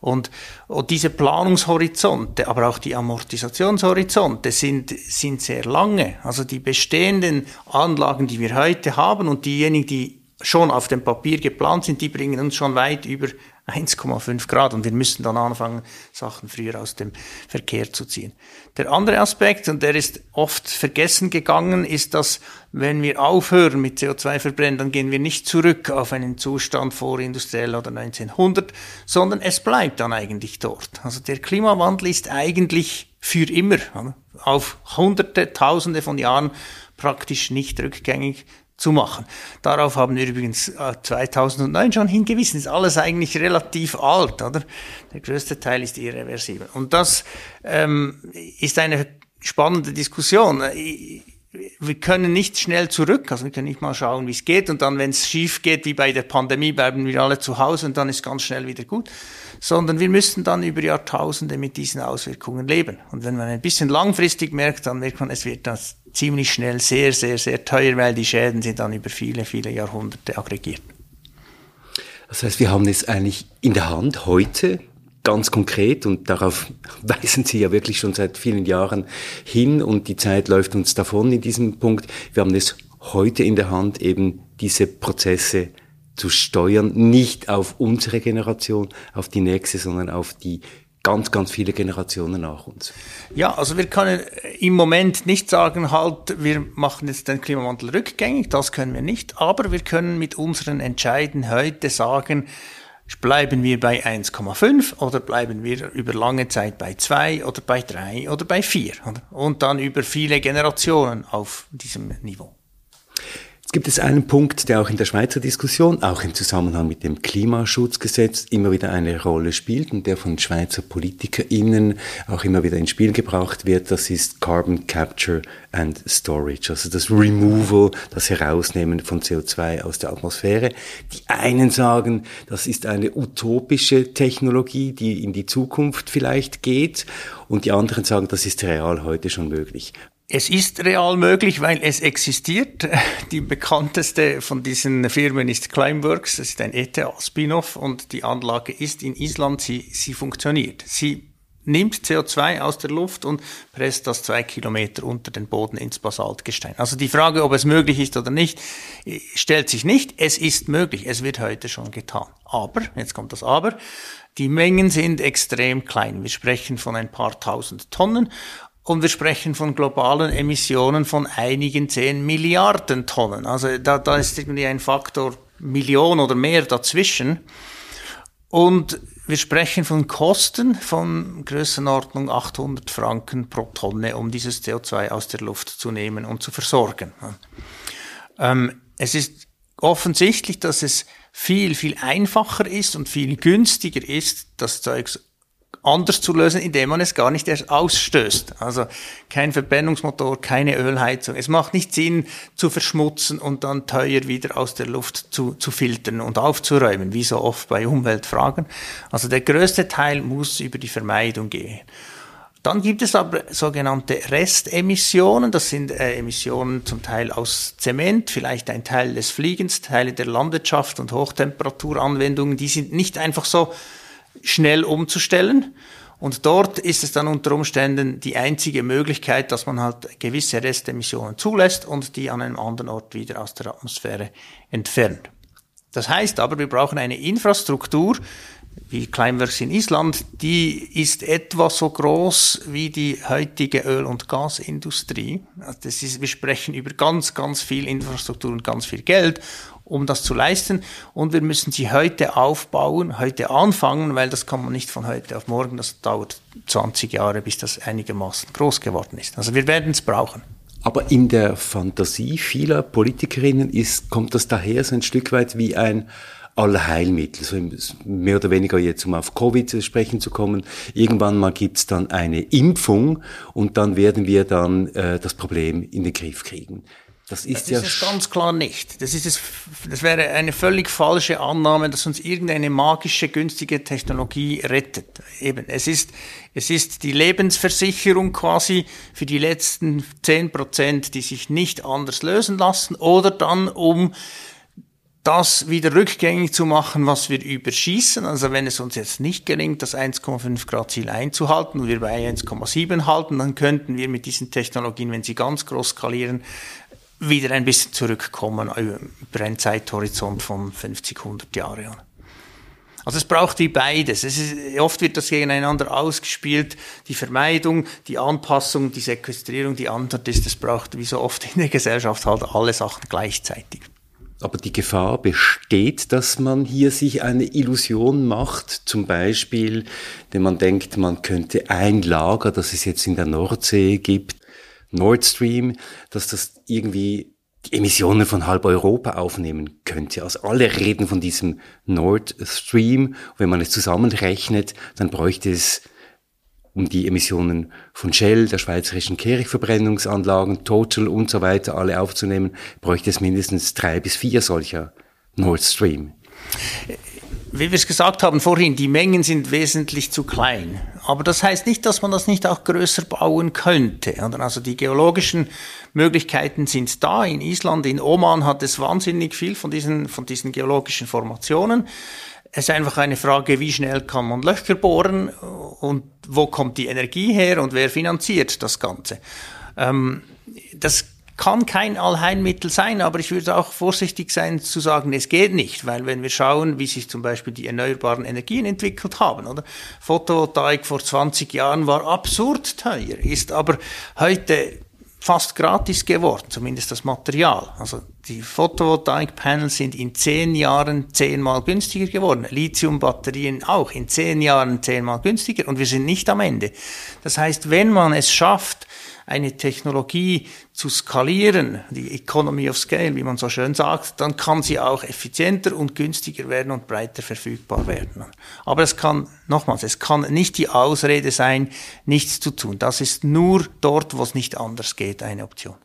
Und, und diese Planungshorizonte, aber auch die Amortisationshorizonte sind, sind sehr lange. Also die bestehenden Anlagen, die wir heute haben und diejenigen, die schon auf dem Papier geplant sind, die bringen uns schon weit über 1,5 Grad und wir müssen dann anfangen, Sachen früher aus dem Verkehr zu ziehen. Der andere Aspekt, und der ist oft vergessen gegangen, ist, dass wenn wir aufhören mit CO2 verbrennen, dann gehen wir nicht zurück auf einen Zustand vor industriell oder 1900, sondern es bleibt dann eigentlich dort. Also der Klimawandel ist eigentlich für immer, auf hunderte, tausende von Jahren praktisch nicht rückgängig zu machen. Darauf haben wir übrigens 2009 äh, schon hingewiesen. Ist alles eigentlich relativ alt, oder? Der größte Teil ist irreversibel. Und das ähm, ist eine spannende Diskussion. Wir können nicht schnell zurück, also wir können nicht mal schauen, wie es geht und dann, wenn es schief geht, wie bei der Pandemie, bleiben wir alle zu Hause und dann ist ganz schnell wieder gut, sondern wir müssen dann über Jahrtausende mit diesen Auswirkungen leben. Und wenn man ein bisschen langfristig merkt, dann merkt man, es wird das ziemlich schnell sehr, sehr, sehr teuer, weil die Schäden sind dann über viele, viele Jahrhunderte aggregiert. Das heißt, wir haben es eigentlich in der Hand heute, ganz konkret, und darauf *laughs* weisen Sie ja wirklich schon seit vielen Jahren hin, und die Zeit läuft uns davon in diesem Punkt. Wir haben es heute in der Hand, eben diese Prozesse zu steuern, nicht auf unsere Generation, auf die nächste, sondern auf die ganz, ganz viele Generationen nach uns. Ja, also wir können im Moment nicht sagen, halt, wir machen jetzt den Klimawandel rückgängig, das können wir nicht, aber wir können mit unseren Entscheiden heute sagen, bleiben wir bei 1,5 oder bleiben wir über lange Zeit bei 2 oder bei 3 oder bei 4 und dann über viele Generationen auf diesem Niveau. Es gibt es einen Punkt, der auch in der Schweizer Diskussion, auch im Zusammenhang mit dem Klimaschutzgesetz, immer wieder eine Rolle spielt und der von Schweizer PolitikerInnen auch immer wieder ins Spiel gebracht wird. Das ist Carbon Capture and Storage, also das Removal, das Herausnehmen von CO2 aus der Atmosphäre. Die einen sagen, das ist eine utopische Technologie, die in die Zukunft vielleicht geht und die anderen sagen, das ist real heute schon möglich. Es ist real möglich, weil es existiert. *laughs* Die bekannteste von diesen Firmen ist Climeworks. Das ist ein ETA-Spin-off und die Anlage ist in Island. Sie, sie funktioniert. Sie nimmt CO2 aus der Luft und presst das zwei Kilometer unter den Boden ins Basaltgestein. Also die Frage, ob es möglich ist oder nicht, stellt sich nicht. Es ist möglich. Es wird heute schon getan. Aber, jetzt kommt das Aber, die Mengen sind extrem klein. Wir sprechen von ein paar tausend Tonnen und wir sprechen von globalen Emissionen von einigen zehn Milliarden Tonnen. Also da, da ist irgendwie ein Faktor Million oder mehr dazwischen. Und wir sprechen von Kosten von Größenordnung 800 Franken pro Tonne, um dieses CO2 aus der Luft zu nehmen und zu versorgen. Ähm, es ist offensichtlich, dass es viel, viel einfacher ist und viel günstiger ist, das Zeug anders zu lösen, indem man es gar nicht erst ausstößt. Also kein Verbrennungsmotor, keine Ölheizung. Es macht nicht Sinn zu verschmutzen und dann teuer wieder aus der Luft zu, zu filtern und aufzuräumen, wie so oft bei Umweltfragen. Also der größte Teil muss über die Vermeidung gehen. Dann gibt es aber sogenannte Restemissionen. Das sind äh, Emissionen zum Teil aus Zement, vielleicht ein Teil des Fliegens, Teile der Landwirtschaft und Hochtemperaturanwendungen. Die sind nicht einfach so schnell umzustellen. Und dort ist es dann unter Umständen die einzige Möglichkeit, dass man halt gewisse Restemissionen zulässt und die an einem anderen Ort wieder aus der Atmosphäre entfernt. Das heißt aber, wir brauchen eine Infrastruktur, wie Climeworks in Island, die ist etwa so groß wie die heutige Öl- und Gasindustrie. Also das ist, wir sprechen über ganz, ganz viel Infrastruktur und ganz viel Geld um das zu leisten. Und wir müssen sie heute aufbauen, heute anfangen, weil das kann man nicht von heute auf morgen. Das dauert 20 Jahre, bis das einigermaßen groß geworden ist. Also wir werden es brauchen. Aber in der Fantasie vieler Politikerinnen ist, kommt das daher so ein Stück weit wie ein Allheilmittel, so mehr oder weniger jetzt, um auf Covid zu sprechen zu kommen. Irgendwann mal gibt's dann eine Impfung und dann werden wir dann äh, das Problem in den Griff kriegen. Das ist das ja ist es ganz klar nicht. Das, ist es, das wäre eine völlig falsche Annahme, dass uns irgendeine magische, günstige Technologie rettet. Eben, es ist, es ist die Lebensversicherung quasi für die letzten zehn Prozent, die sich nicht anders lösen lassen, oder dann um das wieder rückgängig zu machen, was wir überschießen. Also wenn es uns jetzt nicht gelingt, das 1,5 Grad Ziel einzuhalten und wir bei 1,7 halten, dann könnten wir mit diesen Technologien, wenn sie ganz groß skalieren, wieder ein bisschen zurückkommen über einen Zeithorizont von 50, 100 Jahren. Also es braucht wie beides. Es ist, oft wird das gegeneinander ausgespielt. Die Vermeidung, die Anpassung, die Sequestrierung, die Antwort ist, es braucht wie so oft in der Gesellschaft halt alle Sachen gleichzeitig. Aber die Gefahr besteht, dass man hier sich eine Illusion macht, zum Beispiel, wenn man denkt, man könnte ein Lager, das es jetzt in der Nordsee gibt, Nord Stream, dass das irgendwie die Emissionen von halb Europa aufnehmen könnte. Also alle reden von diesem Nord Stream. Wenn man es zusammenrechnet, dann bräuchte es um die Emissionen von Shell, der schweizerischen Kehrichtverbrennungsanlagen, Total und so weiter alle aufzunehmen, bräuchte es mindestens drei bis vier solcher Nord Stream wie wir es gesagt haben vorhin, die Mengen sind wesentlich zu klein. Aber das heißt nicht, dass man das nicht auch größer bauen könnte. Also die geologischen Möglichkeiten sind da. In Island, in Oman hat es wahnsinnig viel von diesen, von diesen geologischen Formationen. Es ist einfach eine Frage, wie schnell kann man Löcher bohren und wo kommt die Energie her und wer finanziert das Ganze. Ähm, das kann kein Allheilmittel sein, aber ich würde auch vorsichtig sein zu sagen, es geht nicht, weil wenn wir schauen, wie sich zum Beispiel die erneuerbaren Energien entwickelt haben, oder? Photovoltaik vor 20 Jahren war absurd teuer, ist aber heute fast gratis geworden, zumindest das Material. Also die Photovoltaik-Panels sind in zehn Jahren zehnmal günstiger geworden. Lithium-Batterien auch in zehn Jahren zehnmal günstiger und wir sind nicht am Ende. Das heißt, wenn man es schafft, eine Technologie zu skalieren, die Economy of Scale, wie man so schön sagt, dann kann sie auch effizienter und günstiger werden und breiter verfügbar werden. Aber es kann, nochmals, es kann nicht die Ausrede sein, nichts zu tun. Das ist nur dort, wo es nicht anders geht, eine Option.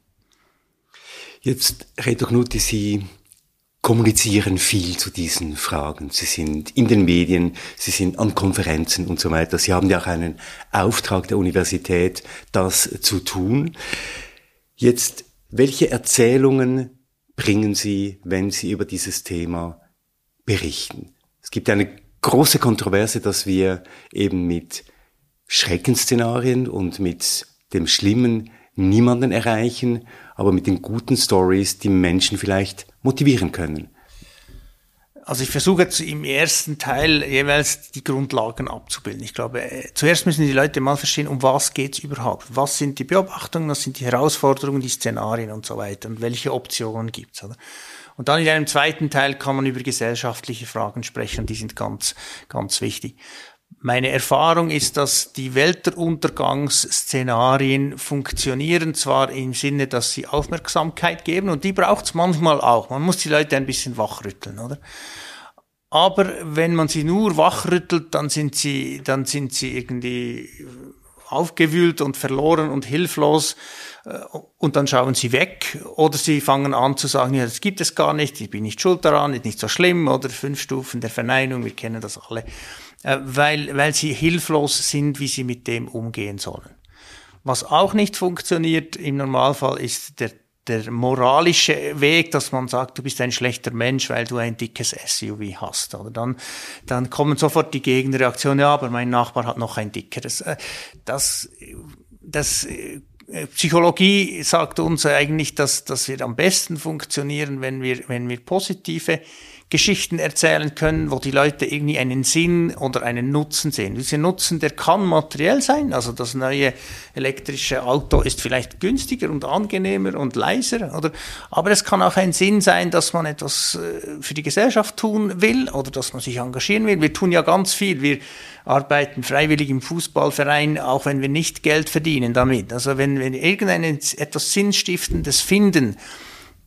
Jetzt, Reto Knutti, Sie kommunizieren viel zu diesen Fragen. Sie sind in den Medien, Sie sind an Konferenzen und so weiter. Sie haben ja auch einen Auftrag der Universität, das zu tun. Jetzt, welche Erzählungen bringen Sie, wenn Sie über dieses Thema berichten? Es gibt eine große Kontroverse, dass wir eben mit Schreckensszenarien und mit dem Schlimmen niemanden erreichen, aber mit den guten Stories die Menschen vielleicht motivieren können? Also ich versuche jetzt im ersten Teil jeweils die Grundlagen abzubilden. Ich glaube, äh, zuerst müssen die Leute mal verstehen, um was geht's überhaupt? Was sind die Beobachtungen, was sind die Herausforderungen, die Szenarien und so weiter und welche Optionen gibt's? Oder? Und dann in einem zweiten Teil kann man über gesellschaftliche Fragen sprechen, die sind ganz, ganz wichtig. Meine Erfahrung ist, dass die Weltuntergangsszenarien funktionieren zwar im Sinne, dass sie Aufmerksamkeit geben und die braucht es manchmal auch. Man muss die Leute ein bisschen wachrütteln, oder? Aber wenn man sie nur wachrüttelt, dann sind sie, dann sind sie irgendwie aufgewühlt und verloren und hilflos äh, und dann schauen sie weg oder sie fangen an zu sagen, ja, das gibt es gar nicht, ich bin nicht schuld daran, ist nicht so schlimm oder fünf Stufen der Verneinung, wir kennen das alle. Äh, weil, weil sie hilflos sind, wie sie mit dem umgehen sollen. Was auch nicht funktioniert im Normalfall ist der, der moralische Weg, dass man sagt, du bist ein schlechter Mensch, weil du ein dickes SUV hast. Oder dann, dann kommen sofort die Gegenreaktionen, ja, aber mein Nachbar hat noch ein dickeres. Äh, das, das, äh, Psychologie sagt uns eigentlich, dass, dass wir am besten funktionieren, wenn wir, wenn wir positive Geschichten erzählen können, wo die Leute irgendwie einen Sinn oder einen Nutzen sehen. Dieser Nutzen, der kann materiell sein, also das neue elektrische Auto ist vielleicht günstiger und angenehmer und leiser, oder? Aber es kann auch ein Sinn sein, dass man etwas äh, für die Gesellschaft tun will oder dass man sich engagieren will. Wir tun ja ganz viel. Wir arbeiten freiwillig im Fußballverein, auch wenn wir nicht Geld verdienen damit. Also wenn wir irgendein etwas Sinnstiftendes finden,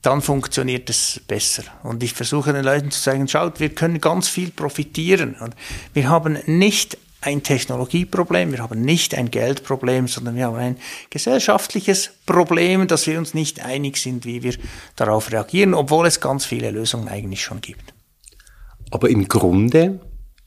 dann funktioniert es besser. Und ich versuche den Leuten zu sagen, schaut, wir können ganz viel profitieren. Und wir haben nicht ein Technologieproblem, wir haben nicht ein Geldproblem, sondern wir haben ein gesellschaftliches Problem, dass wir uns nicht einig sind, wie wir darauf reagieren, obwohl es ganz viele Lösungen eigentlich schon gibt. Aber im Grunde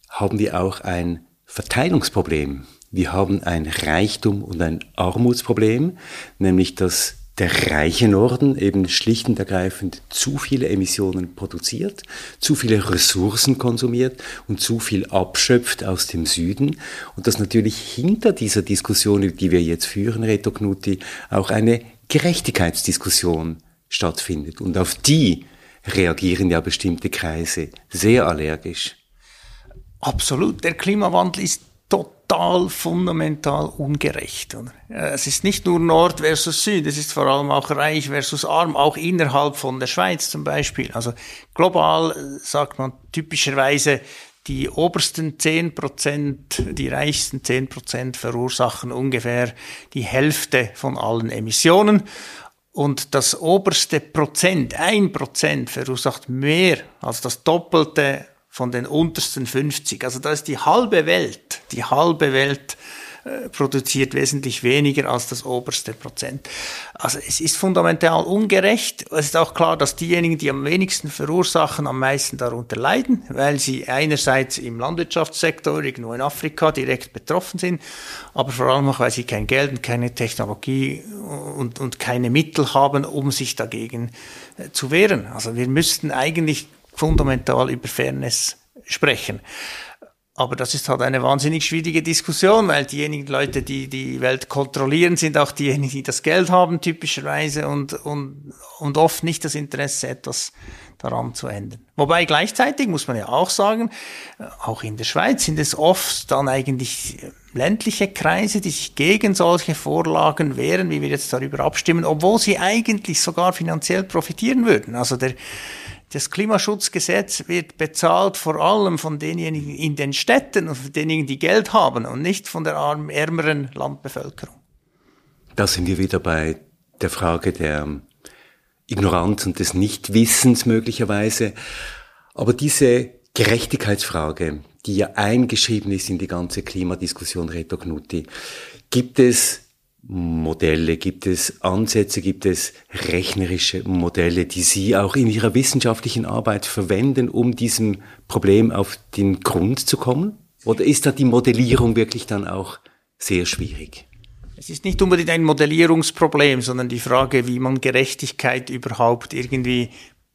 haben wir auch ein Verteilungsproblem. Wir haben ein Reichtum und ein Armutsproblem, nämlich dass der reiche Norden eben schlicht und ergreifend zu viele Emissionen produziert, zu viele Ressourcen konsumiert und zu viel abschöpft aus dem Süden. Und dass natürlich hinter dieser Diskussion, die wir jetzt führen, Reto Knutti, auch eine Gerechtigkeitsdiskussion stattfindet. Und auf die reagieren ja bestimmte Kreise sehr allergisch. Absolut. Der Klimawandel ist total fundamental ungerecht. Es ist nicht nur Nord versus Süd, es ist vor allem auch reich versus arm, auch innerhalb von der Schweiz zum Beispiel. Also global äh, sagt man typischerweise, die obersten zehn Prozent, die reichsten zehn Prozent verursachen ungefähr die Hälfte von allen Emissionen. Und das oberste Prozent, ein Prozent, verursacht mehr als das Doppelte von den untersten 50. Also da ist die halbe Welt, die halbe Welt äh, produziert wesentlich weniger als das oberste Prozent. Also es ist fundamental ungerecht. Es ist auch klar, dass diejenigen, die am wenigsten verursachen, am meisten darunter leiden, weil sie einerseits im Landwirtschaftssektor irgendwo in Afrika direkt betroffen sind, aber vor allem auch, weil sie kein Geld und keine Technologie und, und keine Mittel haben, um sich dagegen äh, zu wehren. Also wir müssten eigentlich fundamental über Fairness sprechen. Aber das ist halt eine wahnsinnig schwierige Diskussion, weil diejenigen Leute, die die Welt kontrollieren, sind auch diejenigen, die das Geld haben, typischerweise, und, und, und oft nicht das Interesse, etwas daran zu ändern. Wobei gleichzeitig muss man ja auch sagen, auch in der Schweiz sind es oft dann eigentlich ländliche Kreise, die sich gegen solche Vorlagen wehren, wie wir jetzt darüber abstimmen, obwohl sie eigentlich sogar finanziell profitieren würden. Also der, das Klimaschutzgesetz wird bezahlt vor allem von denjenigen in den Städten und von denjenigen, die Geld haben und nicht von der arm, ärmeren Landbevölkerung. Da sind wir wieder bei der Frage der Ignoranz und des Nichtwissens möglicherweise. Aber diese Gerechtigkeitsfrage, die ja eingeschrieben ist in die ganze Klimadiskussion, Reto Knutti, gibt es Modelle, gibt es Ansätze, gibt es rechnerische Modelle, die Sie auch in Ihrer wissenschaftlichen Arbeit verwenden, um diesem Problem auf den Grund zu kommen? Oder ist da die Modellierung wirklich dann auch sehr schwierig? Es ist nicht unbedingt ein Modellierungsproblem, sondern die Frage, wie man Gerechtigkeit überhaupt irgendwie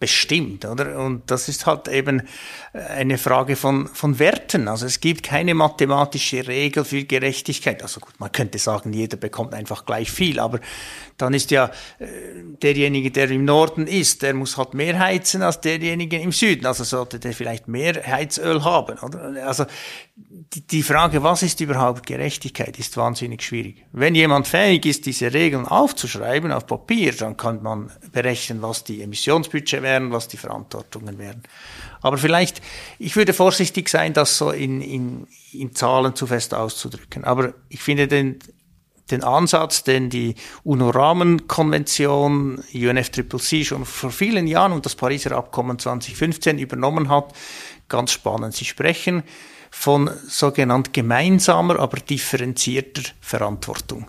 bestimmt, oder? Und das ist halt eben eine Frage von, von Werten. Also es gibt keine mathematische Regel für Gerechtigkeit. Also gut, man könnte sagen, jeder bekommt einfach gleich viel, aber dann ist ja äh, derjenige, der im Norden ist, der muss halt mehr heizen als derjenige im Süden. Also sollte der vielleicht mehr Heizöl haben, oder? Also die, die Frage, was ist überhaupt Gerechtigkeit, ist wahnsinnig schwierig. Wenn jemand fähig ist, diese Regeln aufzuschreiben auf Papier, dann kann man berechnen, was die Emissionsbudget wären, was die Verantwortungen wären. Aber vielleicht, ich würde vorsichtig sein, das so in, in, in Zahlen zu fest auszudrücken. Aber ich finde den, den Ansatz, den die UNO-Rahmenkonvention, UNFCCC schon vor vielen Jahren und das Pariser Abkommen 2015 übernommen hat, ganz spannend. Sie sprechen von sogenannt gemeinsamer, aber differenzierter Verantwortung.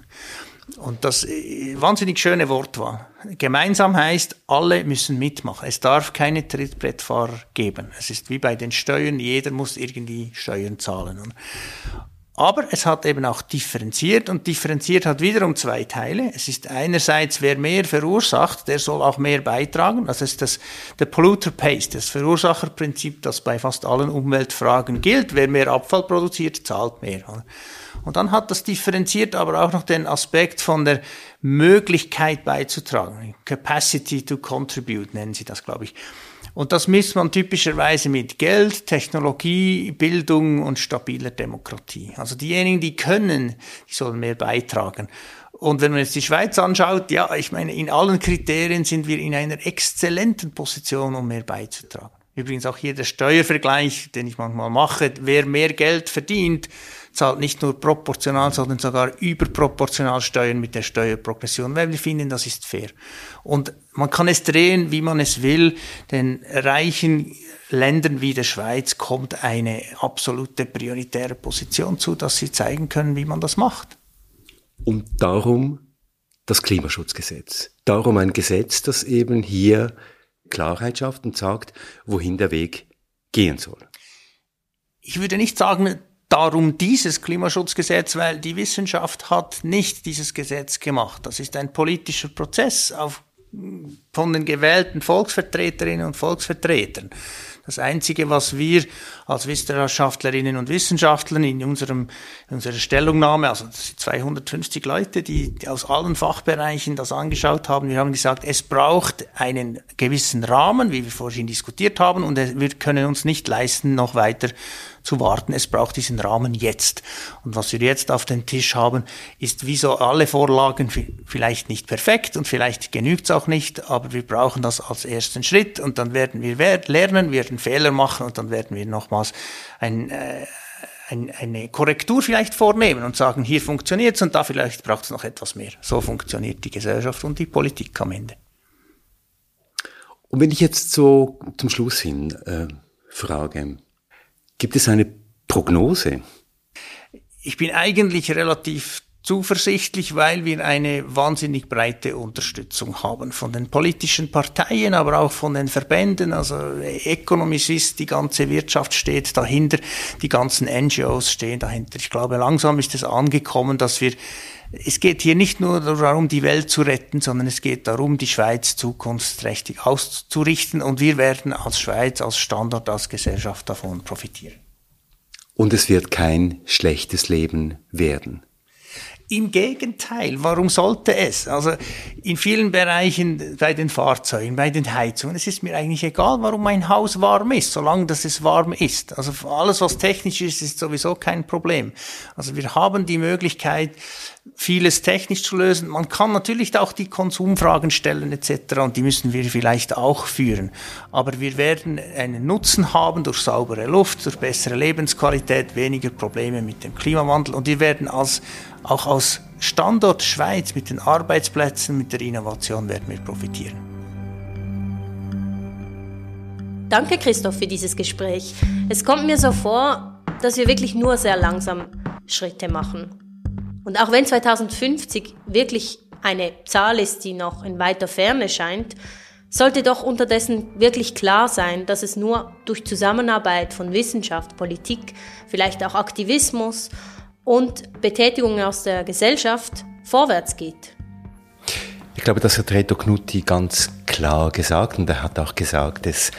Und das äh, wahnsinnig schöne Wortwahl. Gemeinsam heißt, alle müssen mitmachen. Es darf keine Trittbrettfahrer geben. Es ist wie bei den Steuern, jeder muss irgendwie Steuern zahlen. Aber es hat eben auch differenziert und differenziert hat wiederum zwei Teile. Es ist einerseits, wer mehr verursacht, der soll auch mehr beitragen. Das ist das, der Polluter pays, das Verursacherprinzip, das bei fast allen Umweltfragen gilt. Wer mehr Abfall produziert, zahlt mehr. Und dann hat das differenziert aber auch noch den Aspekt von der Möglichkeit beizutragen. Capacity to contribute nennen sie das, glaube ich. Und das misst man typischerweise mit Geld, Technologie, Bildung und stabiler Demokratie. Also diejenigen, die können, die sollen mehr beitragen. Und wenn man jetzt die Schweiz anschaut, ja, ich meine, in allen Kriterien sind wir in einer exzellenten Position, um mehr beizutragen. Übrigens auch hier der Steuervergleich, den ich manchmal mache. Wer mehr Geld verdient, zahlt nicht nur proportional, sondern sogar überproportional Steuern mit der Steuerprogression, weil wir finden, das ist fair. Und man kann es drehen, wie man es will, den reichen Ländern wie der Schweiz kommt eine absolute prioritäre Position zu, dass sie zeigen können, wie man das macht. Und darum das Klimaschutzgesetz. Darum ein Gesetz, das eben hier Klarheit schafft und sagt, wohin der Weg gehen soll. Ich würde nicht sagen, darum dieses Klimaschutzgesetz, weil die Wissenschaft hat nicht dieses Gesetz gemacht. Das ist ein politischer Prozess auf, von den gewählten Volksvertreterinnen und Volksvertretern. Das Einzige, was wir als Wissenschaftlerinnen und Wissenschaftler in unserem, in unserer Stellungnahme, also 250 Leute, die, die aus allen Fachbereichen das angeschaut haben, wir haben gesagt, es braucht einen gewissen Rahmen, wie wir vorhin diskutiert haben, und wir können uns nicht leisten, noch weiter zu warten. Es braucht diesen Rahmen jetzt. Und was wir jetzt auf dem Tisch haben, ist wie so alle Vorlagen vielleicht nicht perfekt und vielleicht genügt es auch nicht, aber wir brauchen das als ersten Schritt und dann werden wir lernen, werden Fehler machen und dann werden wir nochmals ein, äh, ein, eine Korrektur vielleicht vornehmen und sagen, hier funktioniert es und da vielleicht braucht es noch etwas mehr. So funktioniert die Gesellschaft und die Politik am Ende. Und wenn ich jetzt so zum Schluss hin äh, frage, Gibt es eine Prognose? Ich bin eigentlich relativ zuversichtlich, weil wir eine wahnsinnig breite Unterstützung haben von den politischen Parteien, aber auch von den Verbänden. Also Economy Suisse, die ganze Wirtschaft steht dahinter, die ganzen NGOs stehen dahinter. Ich glaube, langsam ist es angekommen, dass wir es geht hier nicht nur darum, die Welt zu retten, sondern es geht darum, die Schweiz zukunftsträchtig auszurichten und wir werden als Schweiz, als Standort, als Gesellschaft davon profitieren. Und es wird kein schlechtes Leben werden. Im Gegenteil, warum sollte es? Also in vielen Bereichen bei den Fahrzeugen, bei den Heizungen, es ist mir eigentlich egal, warum mein Haus warm ist, solange dass es warm ist. Also alles, was technisch ist, ist sowieso kein Problem. Also wir haben die Möglichkeit, vieles technisch zu lösen. Man kann natürlich auch die Konsumfragen stellen etc. und die müssen wir vielleicht auch führen. Aber wir werden einen Nutzen haben durch saubere Luft, durch bessere Lebensqualität, weniger Probleme mit dem Klimawandel und wir werden als auch aus Standort Schweiz mit den Arbeitsplätzen, mit der Innovation werden wir profitieren. Danke, Christoph, für dieses Gespräch. Es kommt mir so vor, dass wir wirklich nur sehr langsam Schritte machen. Und auch wenn 2050 wirklich eine Zahl ist, die noch in weiter Ferne scheint, sollte doch unterdessen wirklich klar sein, dass es nur durch Zusammenarbeit von Wissenschaft, Politik, vielleicht auch Aktivismus und Betätigung aus der Gesellschaft vorwärts geht. Ich glaube, das hat Reto Knutti ganz klar gesagt und er hat auch gesagt, es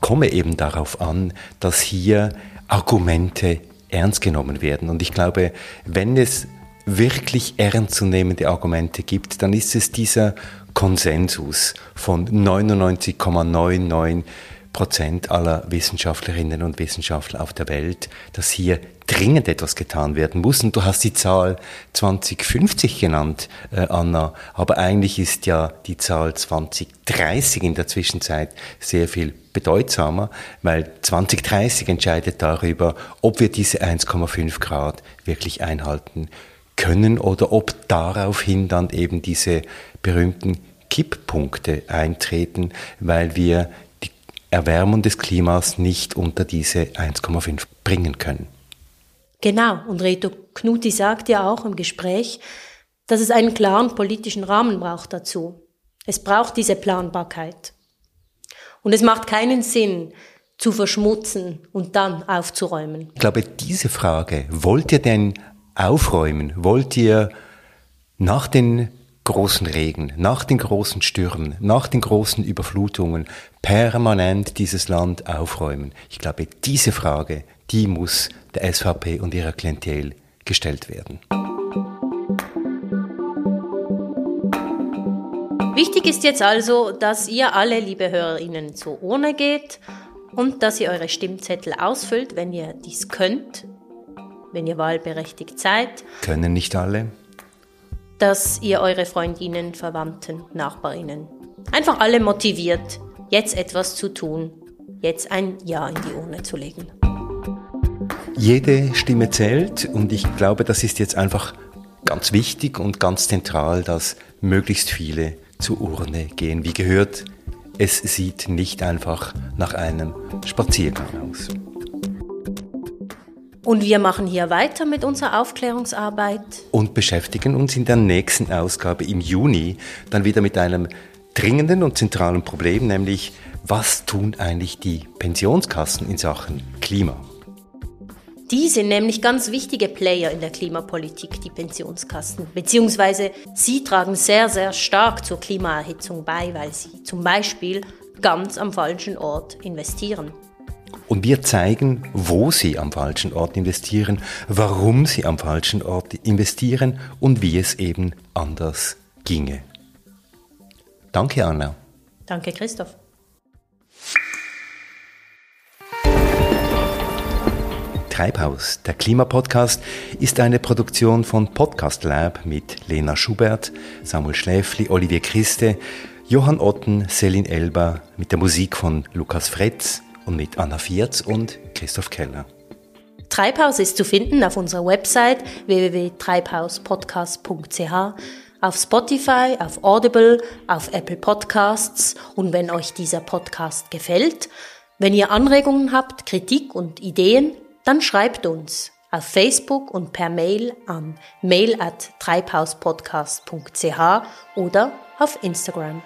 komme eben darauf an, dass hier Argumente ernst genommen werden. Und ich glaube, wenn es wirklich ernstzunehmende Argumente gibt, dann ist es dieser Konsensus von 99,99 Prozent aller Wissenschaftlerinnen und Wissenschaftler auf der Welt, dass hier dringend etwas getan werden muss. Und du hast die Zahl 2050 genannt, äh, Anna, aber eigentlich ist ja die Zahl 2030 in der Zwischenzeit sehr viel bedeutsamer, weil 2030 entscheidet darüber, ob wir diese 1,5 Grad wirklich einhalten können oder ob daraufhin dann eben diese berühmten Kipppunkte eintreten, weil wir Erwärmung des Klimas nicht unter diese 1,5 bringen können. Genau, und Reto Knuti sagt ja auch im Gespräch, dass es einen klaren politischen Rahmen braucht dazu. Es braucht diese Planbarkeit. Und es macht keinen Sinn, zu verschmutzen und dann aufzuräumen. Ich glaube, diese Frage, wollt ihr denn aufräumen? Wollt ihr nach den großen Regen, nach den großen Stürmen, nach den großen Überflutungen permanent dieses Land aufräumen? Ich glaube, diese Frage, die muss der SVP und ihrer Klientel gestellt werden. Wichtig ist jetzt also, dass ihr alle, liebe Hörerinnen, zur Urne geht und dass ihr eure Stimmzettel ausfüllt, wenn ihr dies könnt, wenn ihr wahlberechtigt seid. Können nicht alle dass ihr eure Freundinnen, Verwandten, Nachbarinnen einfach alle motiviert, jetzt etwas zu tun, jetzt ein Ja in die Urne zu legen. Jede Stimme zählt und ich glaube, das ist jetzt einfach ganz wichtig und ganz zentral, dass möglichst viele zur Urne gehen. Wie gehört, es sieht nicht einfach nach einem Spaziergang aus. Und wir machen hier weiter mit unserer Aufklärungsarbeit. Und beschäftigen uns in der nächsten Ausgabe im Juni dann wieder mit einem dringenden und zentralen Problem, nämlich was tun eigentlich die Pensionskassen in Sachen Klima? Die sind nämlich ganz wichtige Player in der Klimapolitik, die Pensionskassen. Beziehungsweise sie tragen sehr, sehr stark zur Klimaerhitzung bei, weil sie zum Beispiel ganz am falschen Ort investieren. Und wir zeigen, wo Sie am falschen Ort investieren, warum Sie am falschen Ort investieren und wie es eben anders ginge. Danke, Anna. Danke, Christoph. Treibhaus, der Klimapodcast, ist eine Produktion von Podcast Lab mit Lena Schubert, Samuel Schläfli, Olivier Christe, Johann Otten, Selin Elber, mit der Musik von Lukas Fretz, und mit Anna Vierz und Christoph Keller. Treibhaus ist zu finden auf unserer Website www.treibhauspodcast.ch, auf Spotify, auf Audible, auf Apple Podcasts und wenn euch dieser Podcast gefällt, wenn ihr Anregungen habt, Kritik und Ideen, dann schreibt uns auf Facebook und per Mail an mail at treibhauspodcast.ch oder auf Instagram.